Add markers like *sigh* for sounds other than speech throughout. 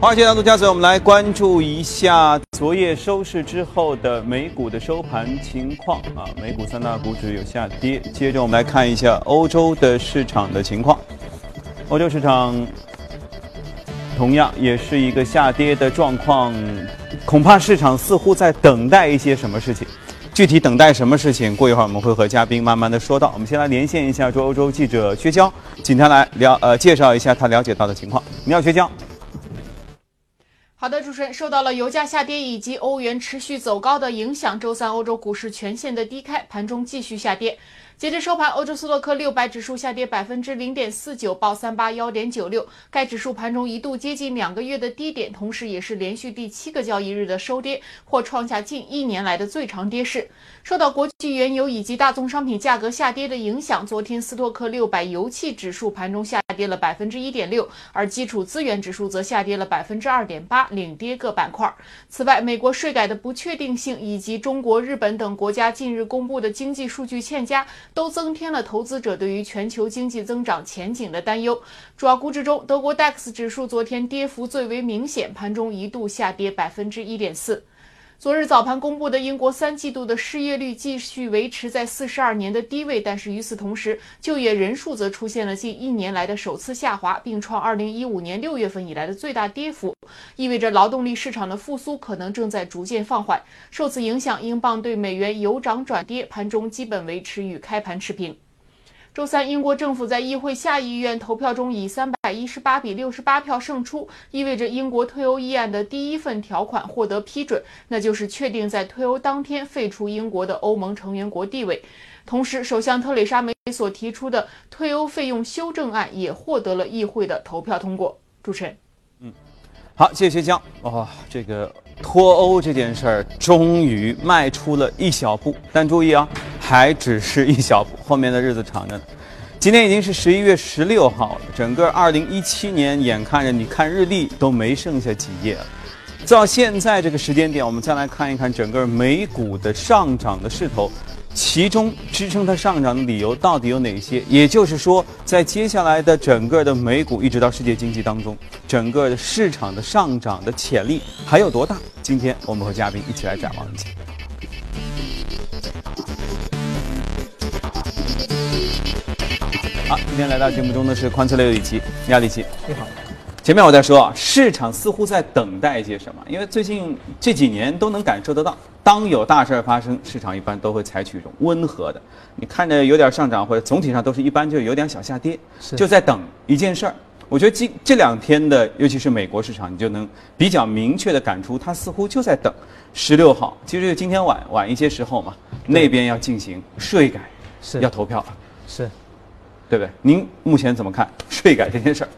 华尔街道独家嘴，我们来关注一下昨夜收市之后的美股的收盘情况啊。美股三大股指有下跌，接着我们来看一下欧洲的市场的情况。欧洲市场同样也是一个下跌的状况，恐怕市场似乎在等待一些什么事情。具体等待什么事情？过一会儿我们会和嘉宾慢慢的说到。我们先来连线一下驻欧洲记者薛娇，请他来了呃介绍一下他了解到的情况。你好，薛娇。好的，主持人，受到了油价下跌以及欧元持续走高的影响，周三欧洲股市全线的低开，盘中继续下跌。截至收盘，欧洲斯洛克六百指数下跌百分之零点四九，报三八幺点九六。该指数盘中一度接近两个月的低点，同时也是连续第七个交易日的收跌，或创下近一年来的最长跌势。受到国际原油以及大宗商品价格下跌的影响，昨天斯托克六百油气指数盘中下跌了百分之一点六，而基础资源指数则下跌了百分之二点八，领跌各板块。此外，美国税改的不确定性以及中国、日本等国家近日公布的经济数据欠佳。都增添了投资者对于全球经济增长前景的担忧。主要股指中，德国 DAX 指数昨天跌幅最为明显，盘中一度下跌百分之一点四。昨日早盘公布的英国三季度的失业率继续维持在四十二年的低位，但是与此同时，就业人数则出现了近一年来的首次下滑，并创二零一五年六月份以来的最大跌幅，意味着劳动力市场的复苏可能正在逐渐放缓。受此影响，英镑对美元由涨转跌，盘中基本维持与开盘持平。周三，英国政府在议会下议院投票中以三百一十八比六十八票胜出，意味着英国退欧议案的第一份条款获得批准，那就是确定在退欧当天废除英国的欧盟成员国地位。同时，首相特蕾莎梅所提出的退欧费用修正案也获得了议会的投票通过。主持人，嗯，好，谢谢薛江。哇，这个脱欧这件事儿终于迈出了一小步，但注意啊。还只是一小步，后面的日子长着呢。今天已经是十一月十六号了，整个二零一七年眼看着你看日历都没剩下几页了。到现在这个时间点，我们再来看一看整个美股的上涨的势头，其中支撑它上涨的理由到底有哪些？也就是说，在接下来的整个的美股一直到世界经济当中，整个的市场的上涨的潜力还有多大？今天我们和嘉宾一起来展望一下。好，今天来到节目中的是宽策略李奇，你好，李奇。你好。前面我在说啊，市场似乎在等待一些什么，因为最近这几年都能感受得到，当有大事儿发生，市场一般都会采取一种温和的，你看着有点上涨或者总体上都是一般，就有点小下跌，就在等一件事儿。我觉得今这两天的，尤其是美国市场，你就能比较明确的感出，它似乎就在等十六号，其实就今天晚晚一些时候嘛，那边要进行税改，是要投票了，是。对不对？您目前怎么看 *laughs* 税改这件事儿？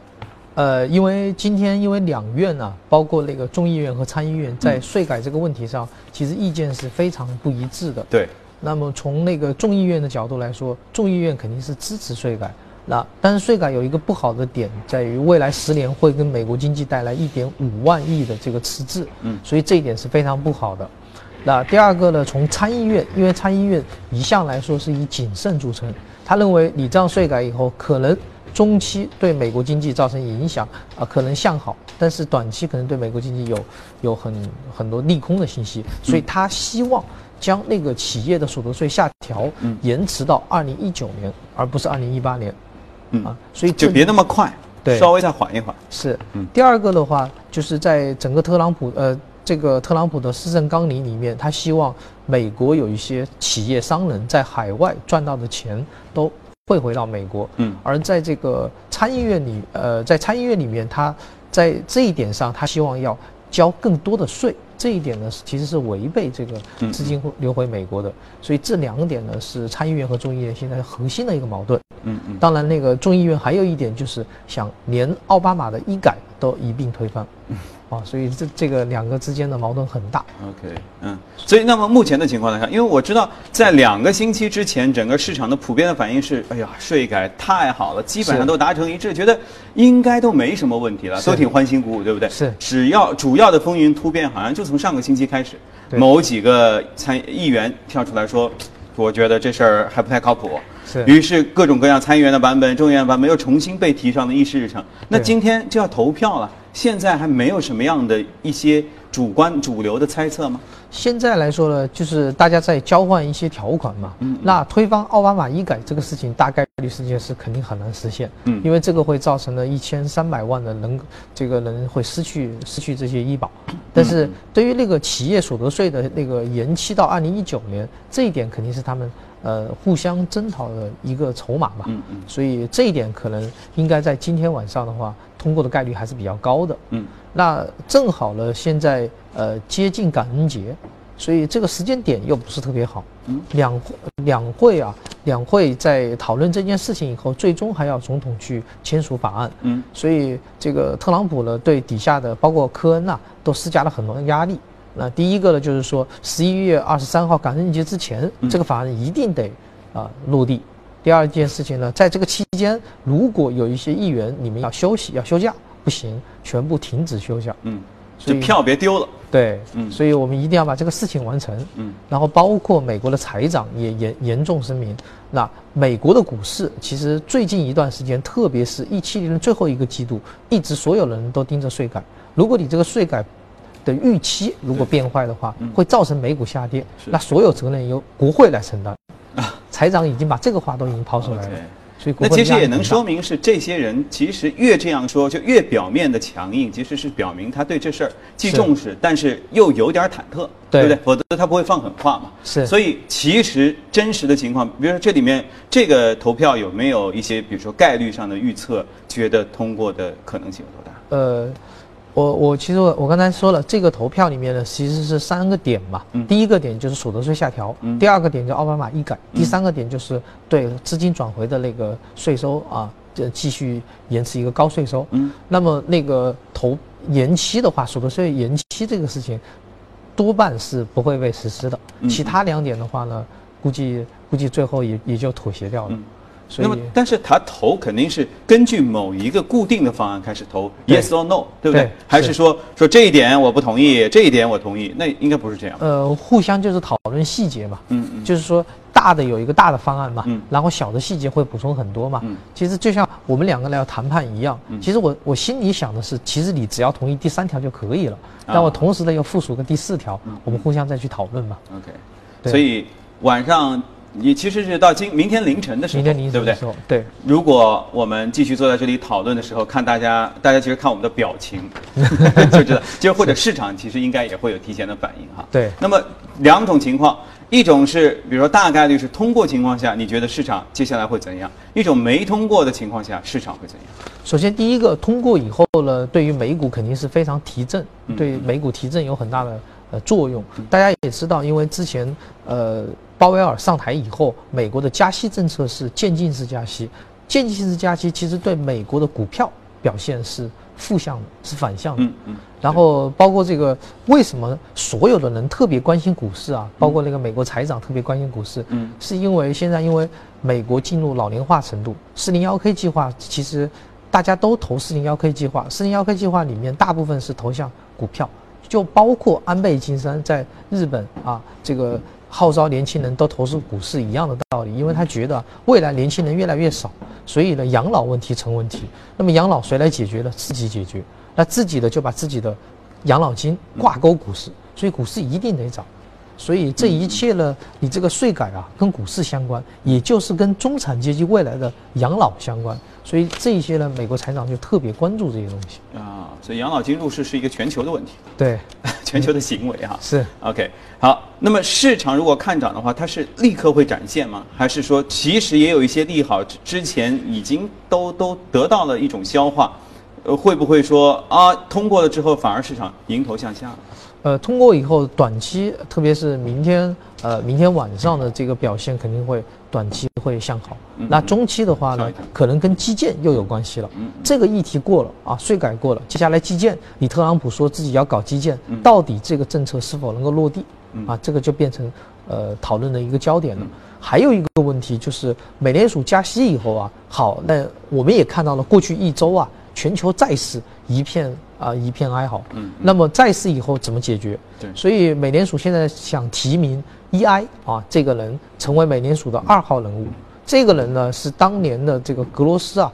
呃，因为今天因为两院呢，包括那个众议院和参议院，在税改这个问题上，其实意见是非常不一致的。对。那么从那个众议院的角度来说，众议院肯定是支持税改。那但是税改有一个不好的点，在于未来十年会跟美国经济带来一点五万亿的这个赤字。嗯。所以这一点是非常不好的。那第二个呢，从参议院，因为参议院一向来说是以谨慎著称。他认为你这样税改以后，可能中期对美国经济造成影响啊，可能向好，但是短期可能对美国经济有有很很多利空的信息，所以他希望将那个企业的所得税下调，延迟到二零一九年，而不是二零一八年，啊，所以就别那么快，对，稍微再缓一缓。是，第二个的话，就是在整个特朗普呃。这个特朗普的施政纲领里面，他希望美国有一些企业商人，在海外赚到的钱都汇回到美国。嗯，而在这个参议院里，呃，在参议院里面，他在这一点上，他希望要交更多的税。这一点呢，其实是违背这个资金流回美国的。所以这两点呢，是参议院和众议院现在核心的一个矛盾。嗯嗯。当然，那个众议院还有一点就是想连奥巴马的医改都一并推翻。啊，所以这这个两个之间的矛盾很大。OK，嗯，所以那么目前的情况来看，因为我知道在两个星期之前，整个市场的普遍的反应是，哎呀，税改太好了，基本上都达成一致，觉得应该都没什么问题了，都挺欢欣鼓舞，对不对？是。只要主要的风云突变，好像就从上个星期开始，某几个参议员跳出来说，我觉得这事儿还不太靠谱。是。于是各种各样参议员的版本、众议院版本又重新被提上了议事日程。那今天就要投票了。现在还没有什么样的一些主观主流的猜测吗？现在来说呢，就是大家在交换一些条款嘛。嗯。那推翻奥巴马医改这个事情，大概率事件是肯定很难实现。嗯。因为这个会造成了一千三百万的人，这个人会失去失去这些医保。但是对于那个企业所得税的那个延期到二零一九年，这一点肯定是他们呃互相争讨的一个筹码吧。嗯嗯。所以这一点可能应该在今天晚上的话，通过的概率还是比较高的。嗯。那正好呢，现在呃接近感恩节，所以这个时间点又不是特别好。嗯，两两会啊，两会在讨论这件事情以后，最终还要总统去签署法案。嗯，所以这个特朗普呢，对底下的包括科恩呐，都施加了很多压力。那第一个呢，就是说十一月二十三号感恩节之前，这个法案一定得啊落地。第二件事情呢，在这个期间，如果有一些议员你们要休息要休假。不行，全部停止休假。嗯，这票别丢了。对，嗯，所以我们一定要把这个事情完成。嗯，然后包括美国的财长也严严重声明，那美国的股市其实最近一段时间，特别是一七年的最后一个季度，一直所有人都盯着税改。如果你这个税改的预期如果变坏的话，会造成美股下跌，那所有责任由国会来承担。啊，财长已经把这个话都已经抛出来了。那其实也能说明是这些人其实越这样说就越表面的强硬，其实是表明他对这事儿既重视，但是又有点忐忑，对不对？否则他不会放狠话嘛。是。所以其实真实的情况，比如说这里面这个投票有没有一些，比如说概率上的预测，觉得通过的可能性有多大？呃。我我其实我我刚才说了，这个投票里面呢，其实是三个点嘛。嗯。第一个点就是所得税下调，嗯。第二个点就奥巴马医改，第三个点就是对资金转回的那个税收啊，这继续延迟一个高税收。嗯。那么那个投延期的话，所得税延期这个事情，多半是不会被实施的。嗯。其他两点的话呢，估计估计最后也也就妥协掉了。嗯。那么，但是他投肯定是根据某一个固定的方案开始投，yes or no，对不对？还是说说这一点我不同意，这一点我同意？那应该不是这样。呃，互相就是讨论细节嘛。嗯嗯。就是说大的有一个大的方案嘛，然后小的细节会补充很多嘛。嗯。其实就像我们两个人要谈判一样，其实我我心里想的是，其实你只要同意第三条就可以了，但我同时呢又附属个第四条，我们互相再去讨论嘛。OK。所以晚上。你其实是到今明天凌晨的时候，明天凌晨对不对？对。如果我们继续坐在这里讨论的时候，看大家，大家其实看我们的表情，*laughs* 就知道，就或者市场其实应该也会有提前的反应哈。对。那么两种情况，一种是比如说大概率是通过情况下，你觉得市场接下来会怎样？一种没通过的情况下，市场会怎样？首先第一个通过以后呢，对于美股肯定是非常提振，对美股提振有很大的呃作用。大家也知道，因为之前呃。鲍威尔上台以后，美国的加息政策是渐进式加息，渐进式加息其实对美国的股票表现是负向的，是反向的。嗯嗯。然后包括这个，为什么所有的人特别关心股市啊？包括那个美国财长特别关心股市，嗯，是因为现在因为美国进入老龄化程度，四零幺 K 计划其实大家都投四零幺 K 计划，四零幺 K 计划里面大部分是投向股票，就包括安倍晋三在日本啊这个。号召年轻人都投资股市一样的道理，因为他觉得未来年轻人越来越少，所以呢养老问题成问题。那么养老谁来解决呢？自己解决。那自己的就把自己的养老金挂钩股市，所以股市一定得涨。所以这一切呢，你这个税改啊，跟股市相关，也就是跟中产阶级未来的养老相关。所以这一些呢，美国财长就特别关注这些东西啊。所以养老金入市是一个全球的问题，对，*laughs* 全球的行为哈。是 OK。好，那么市场如果看涨的话，它是立刻会展现吗？还是说其实也有一些利好之前已经都都得到了一种消化？呃，会不会说啊，通过了之后反而市场迎头向下了？呃，通过以后，短期特别是明天，呃，明天晚上的这个表现肯定会短期会向好。那中期的话呢，可能跟基建又有关系了。这个议题过了啊，税改过了，接下来基建，你特朗普说自己要搞基建，到底这个政策是否能够落地？啊，这个就变成呃讨论的一个焦点了。还有一个问题就是，美联储加息以后啊，好，那我们也看到了过去一周啊，全球债市一片。啊，一片哀嚎。嗯，那么债市以后怎么解决？对，所以美联储现在想提名 E.I. 啊，这个人成为美联储的二号人物。这个人呢，是当年的这个格罗斯啊，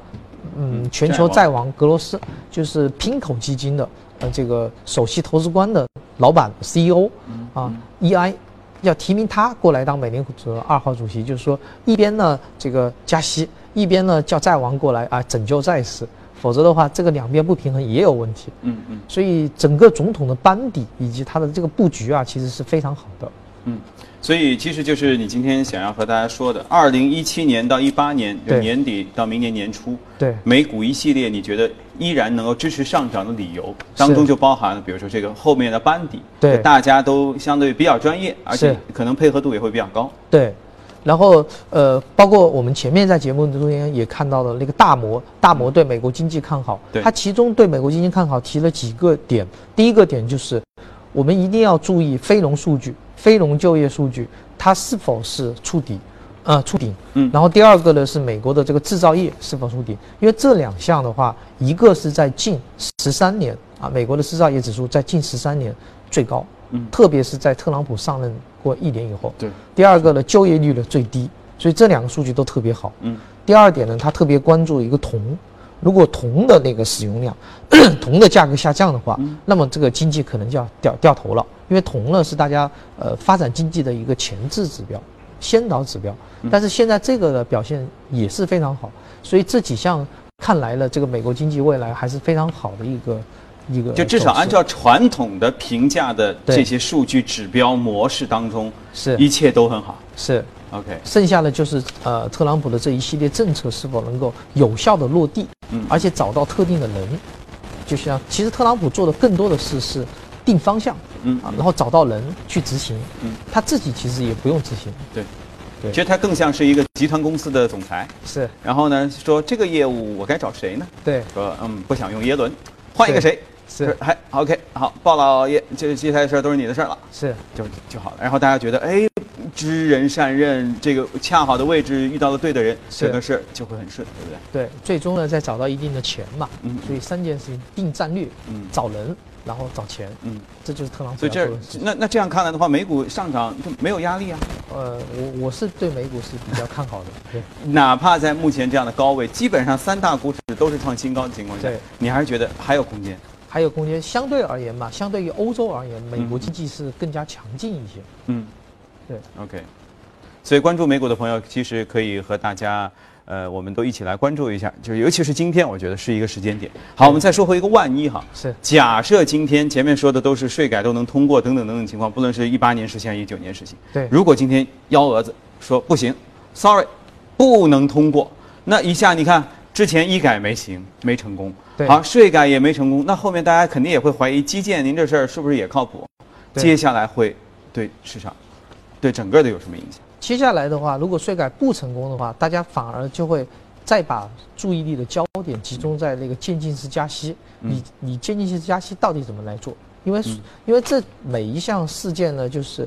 嗯，全球债王格罗斯，就是拼口基金的呃这个首席投资官的老板 CEO 啊，EI 要提名他过来当美联储的二号主席，就是说一边呢这个加息，一边呢叫债王过来啊拯救债市。否则的话，这个两边不平衡也有问题。嗯嗯，所以整个总统的班底以及他的这个布局啊，其实是非常好的。嗯，所以其实就是你今天想要和大家说的，二零一七年到一八年年底到明年年初，对美股一系列，你觉得依然能够支持上涨的理由当中，就包含了比如说这个后面的班底，对，大家都相对比较专业，而且可能配合度也会比较高。对。然后，呃，包括我们前面在节目中间也看到了那个大摩，大摩对美国经济看好，对，他其中对美国经济看好提了几个点。第一个点就是，我们一定要注意非农数据、非农就业数据，它是否是触底，呃，触顶。嗯。然后第二个呢是美国的这个制造业是否触底，因为这两项的话，一个是在近十三年啊，美国的制造业指数在近十三年最高。嗯，特别是在特朗普上任过一年以后，对。第二个呢，就业率呢最低，所以这两个数据都特别好。嗯。第二点呢，他特别关注一个铜，如果铜的那个使用量，*clears throat* 铜的价格下降的话，那么这个经济可能就要掉掉头了，因为铜呢是大家呃发展经济的一个前置指标、先导指标。但是现在这个的表现也是非常好，所以这几项看来呢，这个美国经济未来还是非常好的一个。一个就至少按照传统的评价的这些数据指标模式当中，是。一切都很好。是。OK，剩下的就是呃，特朗普的这一系列政策是否能够有效的落地，嗯，而且找到特定的人，就像其实特朗普做的更多的事是定方向，嗯。啊，然后找到人去执行，嗯，他自己其实也不用执行。对，对，其实他更像是一个集团公司的总裁。是，然后呢，说这个业务我该找谁呢？对，说嗯，不想用耶伦，换一个谁？是，还 OK，好，鲍老爷，这接下来的事儿都是你的事儿了，是，就就好了。然后大家觉得，哎，知人善任，这个恰好的位置遇到了对的人，这个事儿就会很顺，对不对？对，最终呢，再找到一定的钱嘛，嗯，所以三件事情：定战略，嗯，找人，然后找钱，嗯，这就是特朗普。所以这那那这样看来的话，美股上涨就没有压力啊？呃，我我是对美股是比较看好的，对，*laughs* 哪怕在目前这样的高位，基本上三大股指都是创新高的情况下，对，你还是觉得还有空间？还有空间，相对而言嘛，相对于欧洲而言，美国经济是更加强劲一些。嗯，对，OK。所以关注美股的朋友，其实可以和大家，呃，我们都一起来关注一下，就是尤其是今天，我觉得是一个时间点。好，我们再说回一个万一哈，是假设今天前面说的都是税改都能通过等等等等情况，不论是一八年实现，一九年实现，对。如果今天幺蛾子说不行，Sorry，不能通过，那一下你看之前医改没行，没成功。好，税改也没成功，那后面大家肯定也会怀疑基建，您这事儿是不是也靠谱？接下来会对市场、对整个的有什么影响？接下来的话，如果税改不成功的话，大家反而就会再把注意力的焦点集中在那个渐进式加息。你你渐进式加息到底怎么来做？因为因为这每一项事件呢，就是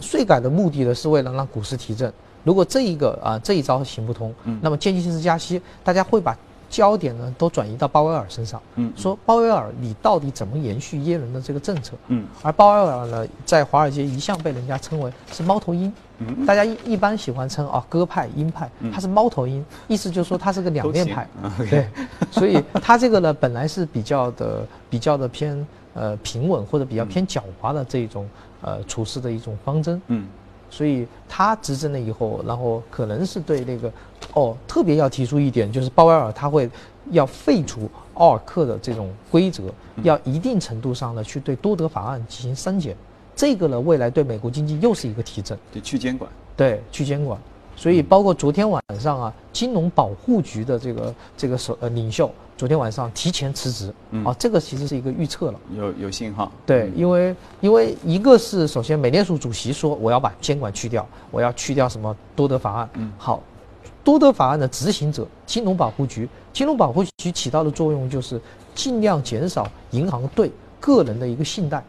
税改的目的呢，是为了让股市提振。如果这一个啊这一招行不通，那么渐进式加息，大家会把。焦点呢都转移到鲍威尔身上，嗯，说鲍威尔你到底怎么延续耶伦的这个政策？嗯，而鲍威尔呢，在华尔街一向被人家称为是猫头鹰，嗯，大家一一般喜欢称啊鸽派鹰派，他是猫头鹰，意思就是说他是个两面派，*laughs* 对，所以他这个呢本来是比较的比较的偏呃平稳或者比较偏狡猾的这种呃处事的一种方针，嗯。所以他执政了以后，然后可能是对那个，哦，特别要提出一点，就是鲍威尔他会要废除奥尔克的这种规则，要一定程度上呢去对多德法案进行删减，这个呢未来对美国经济又是一个提振，对去监管，对去监管。所以，包括昨天晚上啊，金融保护局的这个这个首呃领袖，昨天晚上提前辞职，啊，这个其实是一个预测了，有有信号。对，因为因为一个是首先美联储主席说我要把监管去掉，我要去掉什么多德法案。嗯，好，多德法案的执行者金融保护局，金融保护局起到的作用就是尽量减少银行对个人的一个信贷，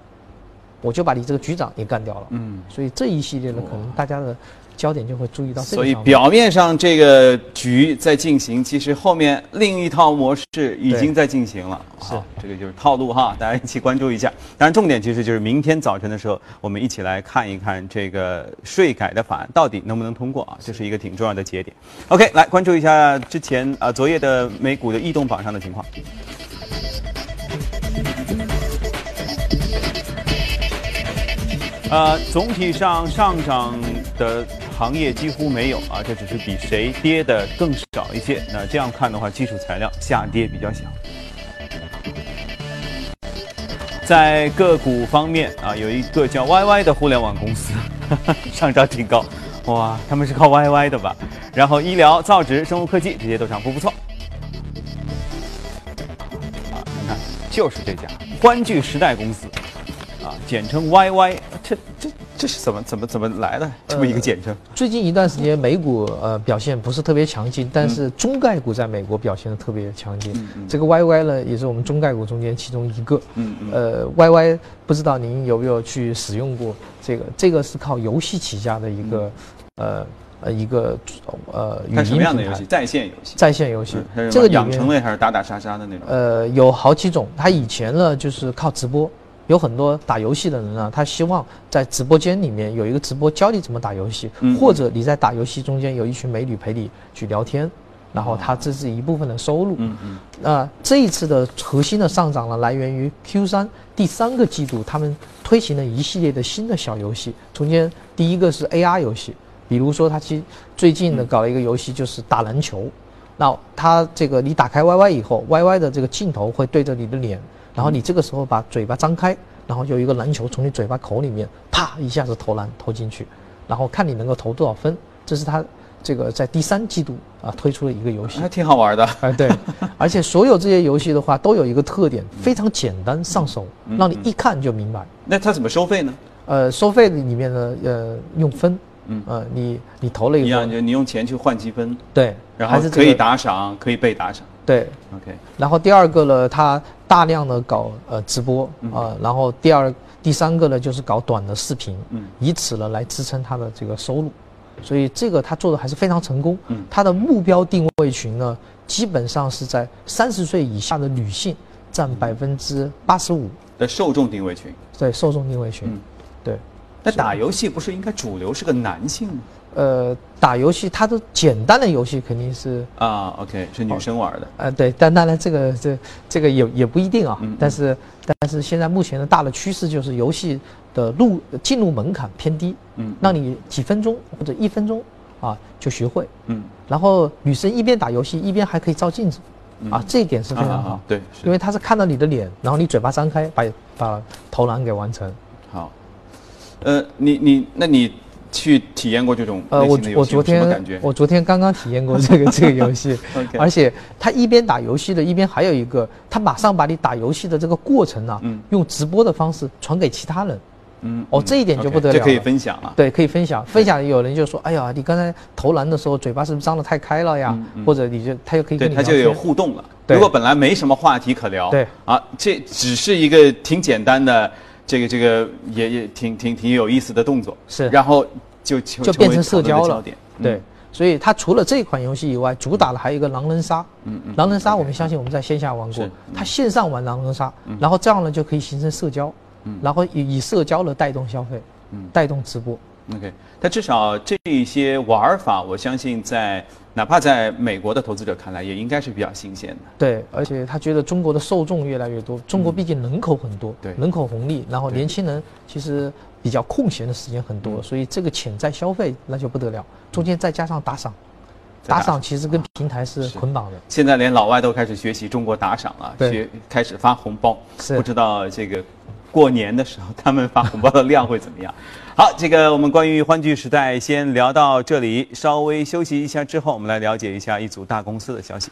我就把你这个局长也干掉了。嗯，所以这一系列呢，可能大家的。焦点就会注意到这个所以。表面上这个局在进行，其实后面另一套模式已经在进行了。是这个就是套路哈，大家一起关注一下。当然，重点其实就是明天早晨的时候，我们一起来看一看这个税改的法案到底能不能通过啊，这是一个挺重要的节点。OK，来关注一下之前啊、昨夜的美股的异动榜上的情况。呃，总体上上涨的行业几乎没有啊，这只是比谁跌的更少一些。那这样看的话，基础材料下跌比较小。在个股方面啊，有一个叫 YY 的互联网公司 *laughs* 上涨挺高，哇，他们是靠 YY 的吧？然后医疗、造纸、生物科技这些都涨幅不错。啊，你看，就是这家欢聚时代公司，啊，简称 YY，这这这是怎么怎么怎么来的这么一个简称？最近一段时间美股呃表现不是特别强劲，但是中概股在美国表现的特别强劲。这个 YY 呢，也是我们中概股中间其中一个。嗯嗯呃，YY 不知道您有没有去使用过这个？这个是靠游戏起家的一个、呃呃一个呃语音平台么样的游戏？在线游戏。在线游戏嗯。这个养成类还是打打杀杀的那种？呃有好几种，它以前呢就是靠直播。有很多打游戏的人呢，他希望在直播间里面有一个直播教你怎么打游戏，嗯或者你在打游戏中间有一群美女陪你去聊天，然后他这是一部分的收入。嗯嗯那这一次的核心的上涨呢，来源于 Q 三第三个季度，他们推行了一系列的新的小游戏。中间第一个是 AR 游戏，比如说他其最近呢搞了一个游戏，就是打篮球。那它这个你打开 YY 以后，YY 的这个镜头会对着你的脸，然后你这个时候把嘴巴张开，然后有一个篮球从你嘴巴口里面啪一下子投篮投进去，然后看你能够投多少分。这是他这个在第三季度啊推出的一个游戏还。挺好玩的。哎，对，*laughs* 而且所有这些游戏的话都有一个特点，非常简单上手，嗯让你一看就明白。那它怎么收费呢？呃，收费里面呢，呃，用分，嗯呃，你你投了一样，以后，就你用钱去换积分，对，然后可以打赏，可以被打赏。对。OK，然后第二个呢，它大量的搞呃直播嗯啊、然后第二第三个呢就是搞短的视频，嗯以此呢来支撑它的这个收入，所以这个他做的还是非常成功。嗯他的目标定位群呢，基本上是在三十岁以下的女性占嗯百分之八十五，的受众定位群。对受众定位群，嗯对。那打游戏不是应该主流是个男性吗？呃，打游戏它的简单的游戏肯定是，啊，OK，是女生玩的。呃，对，但当然这个这这个也也不一定啊。嗯嗯但是但是现在目前的大的趋势就是游戏的入进入门槛偏低，嗯让你几分钟或者一分钟啊就学会。嗯然后女生一边打游戏一边还可以照镜子，嗯啊，这一点是非常好，啊对，因为她是看到你的脸，然后你嘴巴张开，把把投篮给完成。好。呃，你你那你去体验过这种呃，我我昨天？我昨天刚刚体验过这个 *laughs* 这个游戏而且他一边打游戏的，一边还有一个，他马上把你打游戏的这个过程啊，嗯用直播的方式传给其他人。嗯哦这一点就不得了这可以分享了。对，可以分享，分享有人就说，哎呀，你刚才投篮的时候嘴巴是不是张得太开了呀？或者你就他就可以对，跟你聊它就有互动了。对如果本来没什么话题可聊，对啊，这只是一个挺简单的，这个这个也也挺挺挺有意思的动作，是。然后就就就变成社交焦点。对。嗯，所以它除了这款游戏以外，主打的还有一个狼人杀。嗯嗯狼人杀我们相信我们在线下玩过。是，它线上玩狼人杀，然后这样呢就可以形成社交，然后以以社交来带动消费，嗯。带动直播。OK，但至少这一些玩法，我相信在哪怕在美国的投资者看来，也应该是比较新鲜的。对，而且他觉得中国的受众越来越多，中国毕竟人口很多，嗯对人口红利，然后年轻人其实比较空闲的时间很多，嗯。所以这个潜在消费那就不得了，中间再加上打赏，打打赏其实跟平台是是捆绑的，现在连老外都开始学习中国打赏了，对学开始发红包，是。不知道这个过年的时候他们发红包的量会怎么样？*laughs* 好，这个我们关于欢聚时代先聊到这里，稍微休息一下之后，我们来了解一下一组大公司的消息。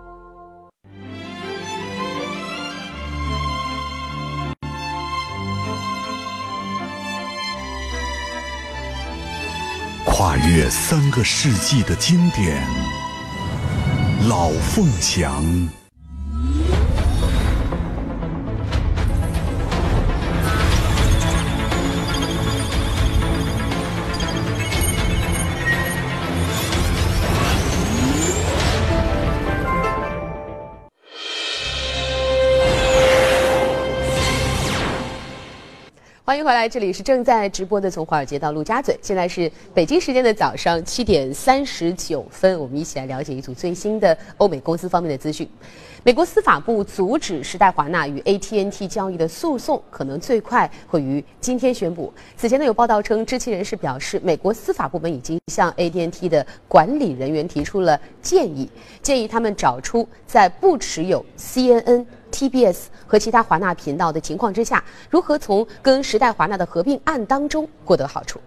跨越三个世纪的经典，《老凤祥》。欢迎回来，这里是正在直播的《从华尔街到陆家嘴》，现在是北京时间的早上七点三十九分，我们一起来了解一组最新的欧美公司方面的资讯。美国司法部阻止时代华纳与 AT&T 交易的诉讼，可能最快会于今天宣布。此前呢，有报道称，知情人士表示，美国司法部门已经向 AT&T 的管理人员提出了建议，建议他们找出在不持有 CNN。TBS 和其他华纳频道的情况之下，如何从跟时代华纳的合并案当中获得好处？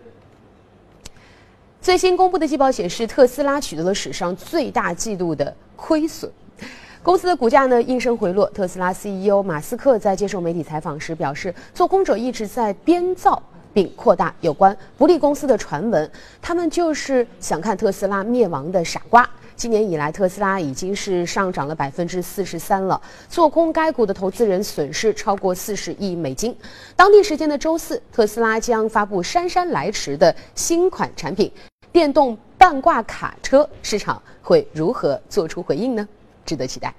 最新公布的季报显示，特斯拉取得了史上最大季度的亏损，公司的股价呢应声回落。特斯拉 CEO 马斯克在接受媒体采访时表示，做空者一直在编造并扩大有关不利公司的传闻，他们就是想看特斯拉灭亡的傻瓜。今年以来，特斯拉已经是上涨了百分之四十三了。做空该股的投资人损失超过四十亿美金。当地时间的周四，特斯拉将发布姗姗来迟的新款产品——电动半挂卡车，市场会如何做出回应呢？值得期待。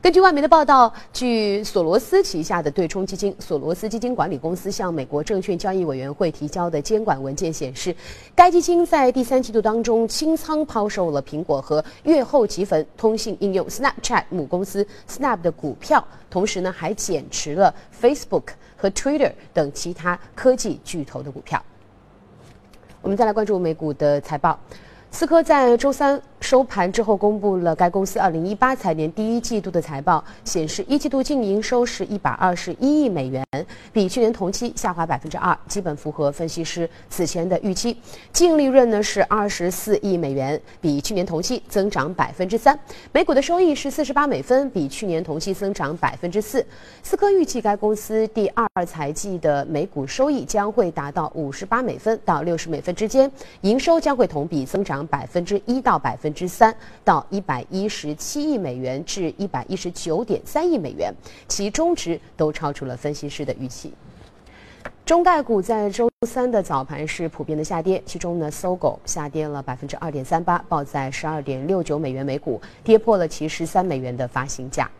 根据外媒的报道，据索罗斯旗下的对冲基金索罗斯基金管理公司向美国证券交易委员会提交的监管文件显示，该基金在第三季度当中清仓抛售了苹果和月后即焚通信应用 Snapchat 母公司 Snap 的股票，同时呢还减持了 Facebook 和 Twitter 等其他科技巨头的股票。我们再来关注美股的财报。思科在周三收盘之后公布了该公司2018财年第一季度的财报，显示一季度净营收是一百二十一亿美元，比去年同期下滑百分之二，基本符合分析师此前的预期。净利润呢是二十四亿美元，比去年同期增长百分之三。每股的收益是四十八美分，比去年同期增长百分之四。思科预计该公司第二财季的每股收益将会达到五十八美分到六十美分之间，营收将会同比增长。百分之一到百分之三，到一百一十七亿美元至一百一十九点三亿美元，其中值都超出了分析师的预期。中概股在周三的早盘是普遍的下跌，其中呢，搜狗下跌了百分之二点三八，报在十二点六九美元每股，跌破了其十三美元的发行价。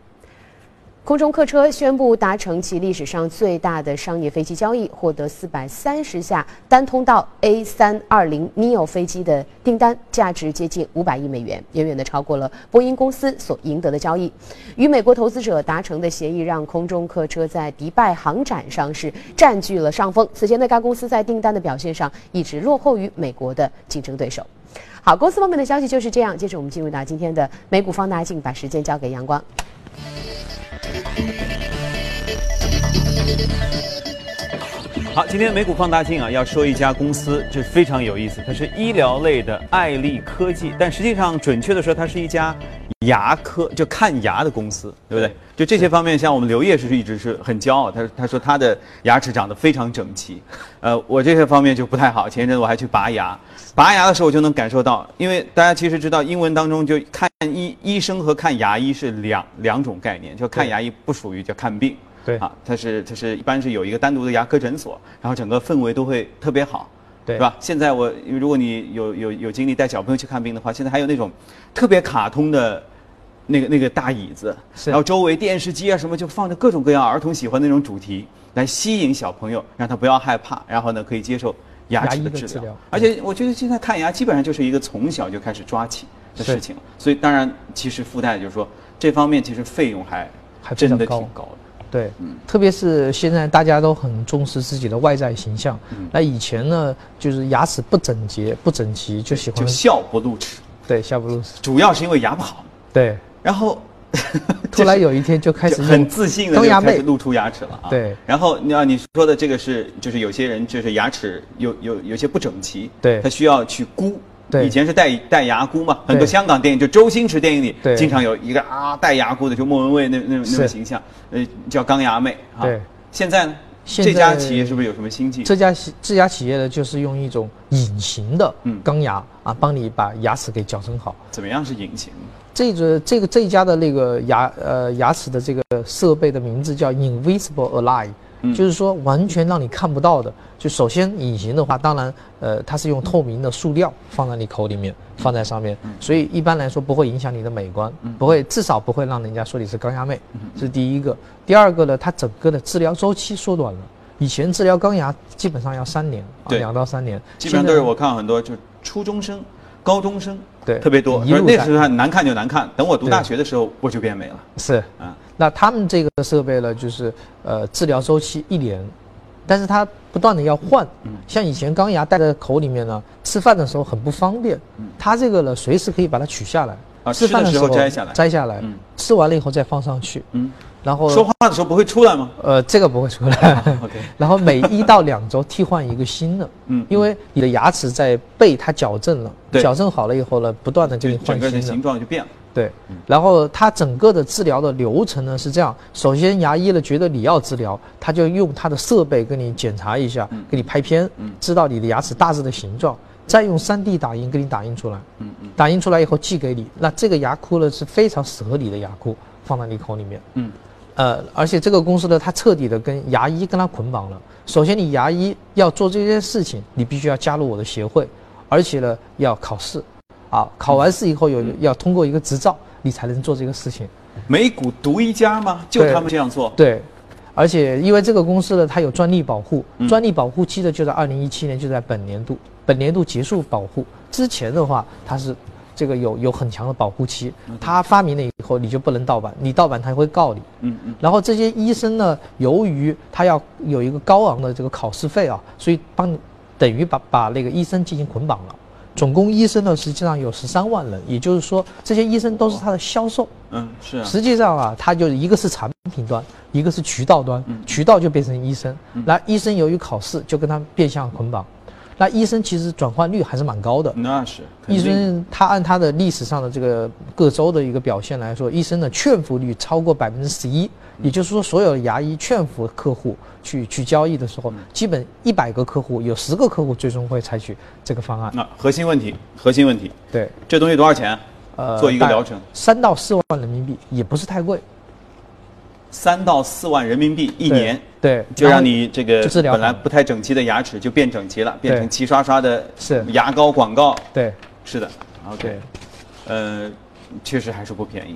空中客车宣布达成其历史上最大的商业飞机交易，获得四百三十架单通道 A 三二零 neo 飞机的订单，价值接近五百亿美元，远远的超过了波音公司所赢得的交易。与美国投资者达成的协议，让空中客车在迪拜航展上是占据了上风。此前的该公司在订单的表现上一直落后于美国的竞争对手。好，公司方面的消息就是这样。接着我们进入到今天的美股放大镜，把时间交给阳光。好，今天美股放大镜啊，要说一家公司，这非常有意思，它是医疗类的爱立科技，但实际上准确的说，它是一家牙科，就看牙的公司，对不对？就这些方面，像我们刘烨是一直是很骄傲，他他说他的牙齿长得非常整齐，*laughs* 呃，我这些方面就不太好。前一阵我还去拔牙，拔牙的时候我就能感受到，因为大家其实知道，英文当中就看医医生和看牙医是两两种概念，就看牙医不属于叫看病。对啊，它是它是一般是有一个单独的牙科诊所，然后整个氛围都会特别好，对，是吧？现在我如果你有有有精力带小朋友去看病的话，现在还有那种特别卡通的那个那个大椅子，然后周围电视机啊什么就放着各种各样儿童喜欢的那种主题，来吸引小朋友，让他不要害怕，然后呢可以接受牙齿的治疗。而且我觉得现在看牙基本上就是一个从小就开始抓起的事情，所以当然其实附带就是说这方面其实费用还还真的挺高的。对，特别是现在大家都很重视自己的外在形象。那以前呢，就是牙齿不整洁、不整齐，就喜欢就笑不露齿，对笑不露齿。主要是因为牙不好。对，然后 *laughs* 突然有一天就开始就很自信的开始露出牙齿了啊。对然后你要你说的这个是，就是有些人就是牙齿有有有些不整齐，对他需要去箍。对以前是戴戴牙箍嘛，很多香港电影就周星驰电影里对经常有一个啊戴牙箍的，就莫文蔚那那那是种形象，呃，叫钢牙妹啊。对，现在呢，现这家企业是不是有什么新技术？这家企这家企业呢，就是用一种隐形的嗯钢牙啊，帮你把牙齿给矫正好。怎么样是隐形？这个这个这一家的那个牙呃牙齿的这个设备的名字叫 Invisible Align，、嗯。就是说完全让你看不到的。就首先隐形的话，当然呃它是用透明的塑料放在你口里面，放在上面，嗯。所以一般来说不会影响你的美观，不会至少不会让人家说你是钢牙妹，嗯。这是第一个。第二个呢，它整个的治疗周期缩短了。以前治疗钢牙基本上要三年，啊，两到三年，基本上都是我看很多就是初中生、高中生，对特别多。一路那时候难看就难看，等我读大学的时候我就变美了。是啊，那他们这个设备呢，就是呃治疗周期一年，但是它不断的要换。嗯像以前钢牙戴在口里面呢，吃饭的时候很不方便。它这个呢，随时可以把它取下来，啊吃饭的时候摘下来摘下来，嗯吃完了以后再放上去。嗯，然后说话的时候不会出来吗呃，这个不会出来。？OK，*laughs* 然后每一到两周替换一个新的。嗯因为你的牙齿在被它矫正了，对矫正好了以后呢，不断的就你换新的整个的形。状就变了。对，然后它整个的治疗的流程呢是这样：首先牙医呢觉得你要治疗，他就用他的设备给你检查一下，给你拍片，知道你的牙齿大致的形状，再用 3D 打印给你打印出来。嗯嗯打印出来以后寄给你，那这个牙箍呢是非常适合你的牙箍，放在你口里面。嗯，呃，而且这个公司呢，它彻底的跟牙医跟它捆绑了。首先，你牙医要做这件事情，你必须要加入我的协会，而且呢要考试，啊，考完试以后有要通过一个执照，你才能做这个事情。美股独一家吗？就他们这样做？对，而且因为这个公司呢，它有专利保护，嗯专利保护期呢就在二零一七年，就在本年度，本年度结束保护之前的话，它是这个有有很强的保护期。他发明了以后，你就不能盗版，你盗版他会告你。嗯嗯然后这些医生呢，由于他要有一个高昂的这个考试费啊，所以帮等于把把那个医生进行捆绑了。总共医生呢，实际上有十三万人，也就是说，这些医生都是他的销售。嗯，是啊。实际上啊，他就是一个是产品端，一个是渠道端，嗯渠道就变成医生，那医生由于考试就跟他变相捆绑，那医生其实转换率还是蛮高的。那是医生他按他的历史上的这个各州的一个表现来说，医生的劝服率超过百分之十一，也就是说，所有的牙医劝服客户去去交易的时候，基本一百个客户有十个客户最终会采取这个方案。那核心问题，核心问题，对，这东西多少钱？呃做一个疗程，三到四万人民币也不是太贵。三到四万人民币一年，对就让你这个本来不太整齐的牙齿就变整齐了，变成齐刷刷的是。牙膏广告。对，是的，OK，对。呃，确实还是不便宜。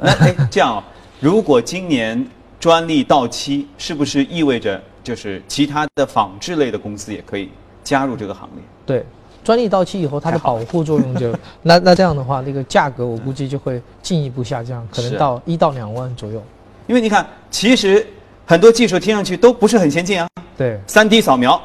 那哎，*laughs* 这样啊，如果今年专利到期，是不是意味着就是其他的仿制类的公司也可以加入这个行列？对，专利到期以后，它的保护作用就 *laughs* 那那这样的话，那个价格我估计就会进一步下降，可能到一到两万左右。因为你看，其实很多技术听上去都不是很先进啊，对。三 D 扫描、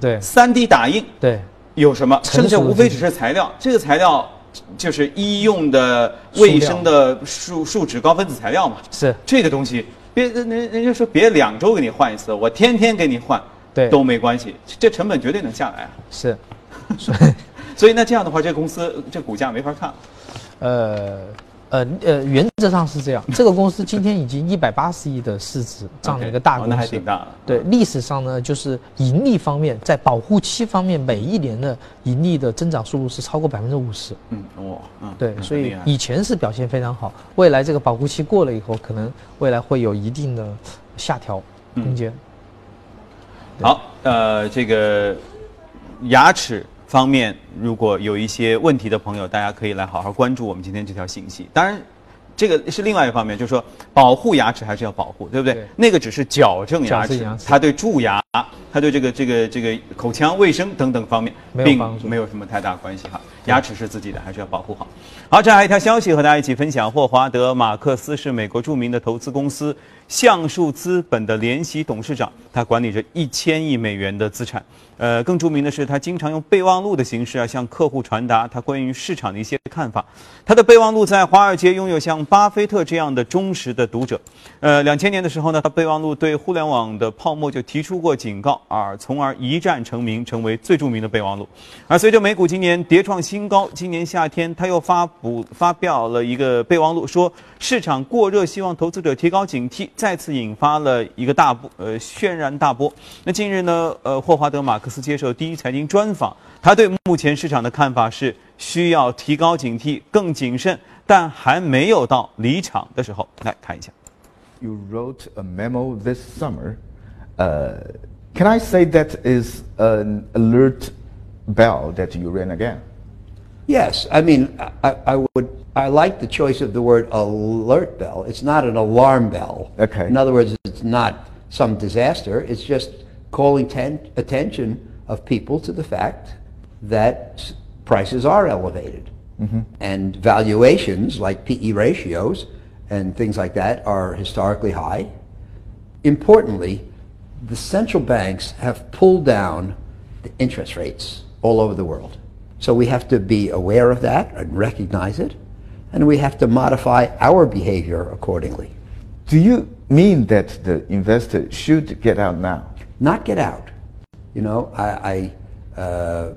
对。三 D 打印对。有什么？剩下无非只是材料，这个材料就是医用的卫生的树树脂高分子材料嘛。是，这个东西，别人人人家说别两周给你换一次，我天天给你换，对。都没关系，这成本绝对能下来啊。是，*laughs* 所以那这样的话，这公司这股价没法看。呃呃呃，原则上是这样。这个公司今天已经一百八十亿的市值，这样的一个大公司，哦那还挺大的。对，历史上呢，就是盈利方面，在保护期方面，每一年的盈利的增长速度是超过百分之五十。嗯，哇，嗯，对，嗯所以以前是表现非常好，未来这个保护期过了以后，可能未来会有一定的下调嗯空间。好，呃，这个牙齿方面，如果有一些问题的朋友，大家可以来好好关注我们今天这条信息。当然，这个是另外一方面，就是说保护牙齿还是要保护，对不对？对那个只是矫正牙齿矫正牙，齿它对蛀牙它对这个这个这个口腔卫生等等方面并没有什么太大关系哈。牙齿是自己的，还是要保护好。好，这还有一条消息和大家一起分享：霍华德·马克思是美国著名的投资公司橡树资本的联席董事长，他管理着一千亿美元的资产。呃，更著名的是，他经常用备忘录的形式啊，向客户传达他关于市场的一些看法。他的备忘录在华尔街拥有像巴菲特这样的忠实的读者。呃，两千年的时候呢，他备忘录对互联网的泡沫就提出过警告啊，从而一战成名，成为最著名的备忘录。而随着美股今年跌创新高，今年夏天他又发布发表了一个备忘录，说市场过热，希望投资者提高警惕，再次引发了一个大波呃轩然大波。那近日呢，呃，霍华德·马克思接受第一财经专访，他对目前市场的看法是需要提高警惕，更谨慎，但还没有到离场的时候。来看一下。You wrote a memo this summer. Uh, can I say that is an alert bell that you ran again? Yes, I mean, I, I would, I like the choice of the word alert bell. It's not an alarm bell. Okay. In other words, it's not some disaster. It's just calling ten, attention of people to the fact that prices are elevated. Mm-hmm. And valuations, like PE ratios and things like that, are historically high. Importantly, the central banks have pulled down the interest rates all over the world. So we have to be aware of that and recognize it, and we have to modify our behavior accordingly. Do you mean that the investor should get out now? Not get out. You know, I, I uh,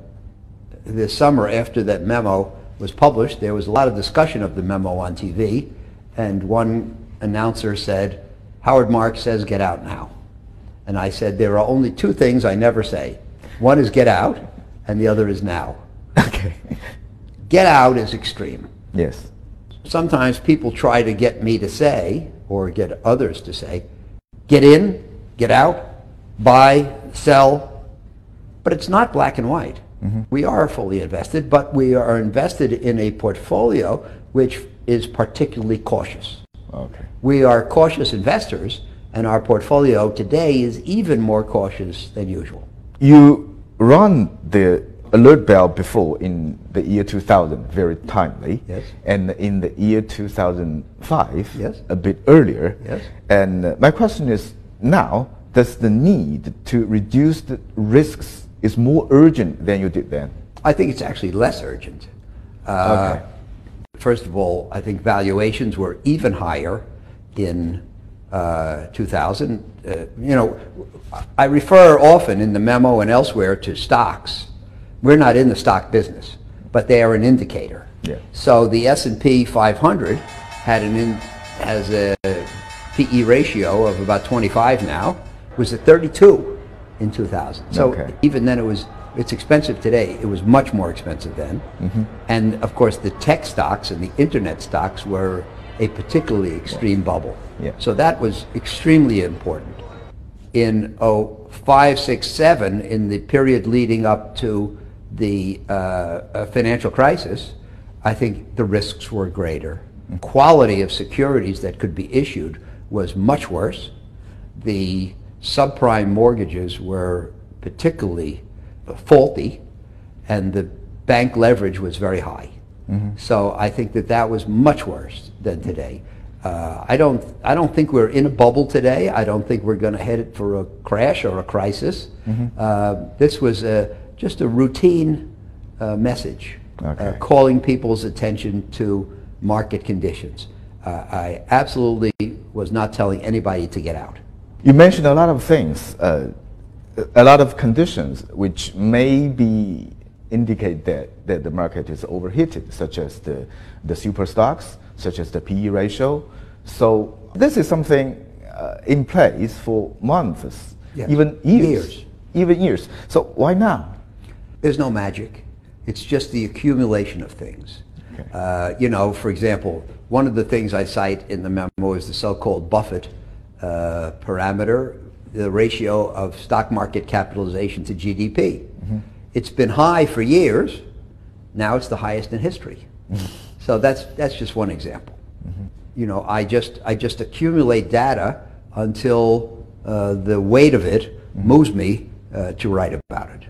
this summer after that memo was published, there was a lot of discussion of the memo on TV, and one announcer said, Howard Marks says get out now. And I said, there are only two things I never say. One is get out, and the other is now. Okay. *laughs* Get out is extreme. Yes. Sometimes people try to get me to say, or get others to say, get in, get out, buy, sell, but it's not black and white. Mm-hmm. We are fully invested, but we are invested in a portfolio which is particularly cautious. Okay. We are cautious investors, and our portfolio today is even more cautious than usual. You run the alert bell before in the year 2000, very timely. Yes. And in the year 2005, Yes. a bit earlier. Yes. And uh, my question is now, does the need to reduce the risks is more urgent than you did then? I think it's actually less urgent. Uh, Okay. First of all, I think valuations were even higher in uh, 2000. Uh, you know, I refer often in the memo and elsewhere to stocks. We're not in the stock business, but they are an indicator. Yeah. So the S&P 500 had an in, has a PE ratio of about 25 now. Was at 32 in 2000. So Okay. even then, it was it's expensive today. It was much more expensive then. And of course, the tech stocks and the internet stocks were a particularly extreme bubble. Yeah. So that was extremely important. In oh five, six, seven, in the period leading up to the uh, uh, financial crisis, I think the risks were greater. Quality of securities that could be issued was much worse. The subprime mortgages were particularly faulty, and the bank leverage was very high. So I think that that was much worse than today. Uh, I don't. I don't think we're in a bubble today. I don't think we're going to head it for a crash or a crisis. Uh, this was a, just a routine uh, message, uh, Okay. calling people's attention to market conditions. Uh, I absolutely was not telling anybody to get out. You mentioned a lot of things, uh, a lot of conditions which may be indicate that, that the market is overheated, such as the, the super stocks, such as the PE ratio. So this is something uh, in place for months, Yes. even years, Years. even years. So why now? There's no magic. It's just the accumulation of things. Okay. Uh, you know, for example, one of the things I cite in the memo is the so-called Buffett uh, parameter, the ratio of stock market capitalization to GDP. It's been high for years. Now it's the highest in history. so that's, that's just one example. Mm-hmm. You know, I just, I just accumulate data until uh, the weight of it mm-hmm. moves me uh, to write about it.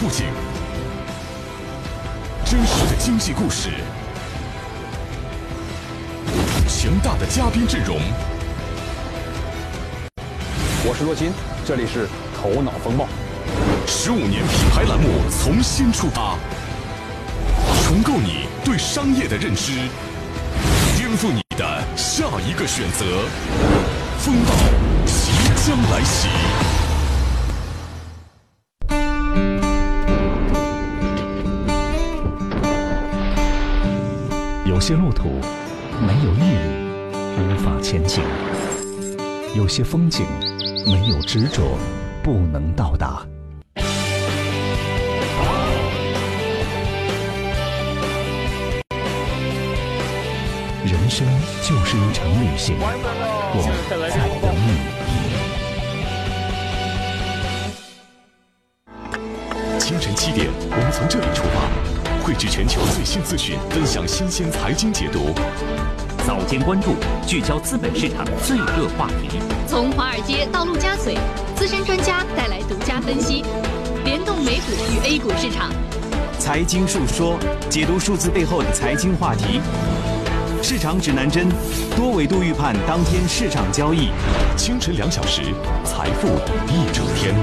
Thank you. 经济故事，强大的嘉宾阵容。我是洛金，这里是头脑风暴。十五年品牌栏目从新出发，重构你对商业的认知，颠覆你的下一个选择。风暴即将来袭。有些路途没有毅力，无法前行；有些风景没有执着，不能到达。人生就是一场旅行，我在等你。清晨七点，我们从这里出发，汇聚全球最新资讯，分享新鲜财经解读。早间关注，聚焦资本市场最热话题。从华尔街到陆家嘴，资深专家带来独家分析，联动美股与 A 股市场。财经述说，解读数字背后的财经话题。市场指南针，多维度预判当天市场交易。清晨两小时，财富一整天。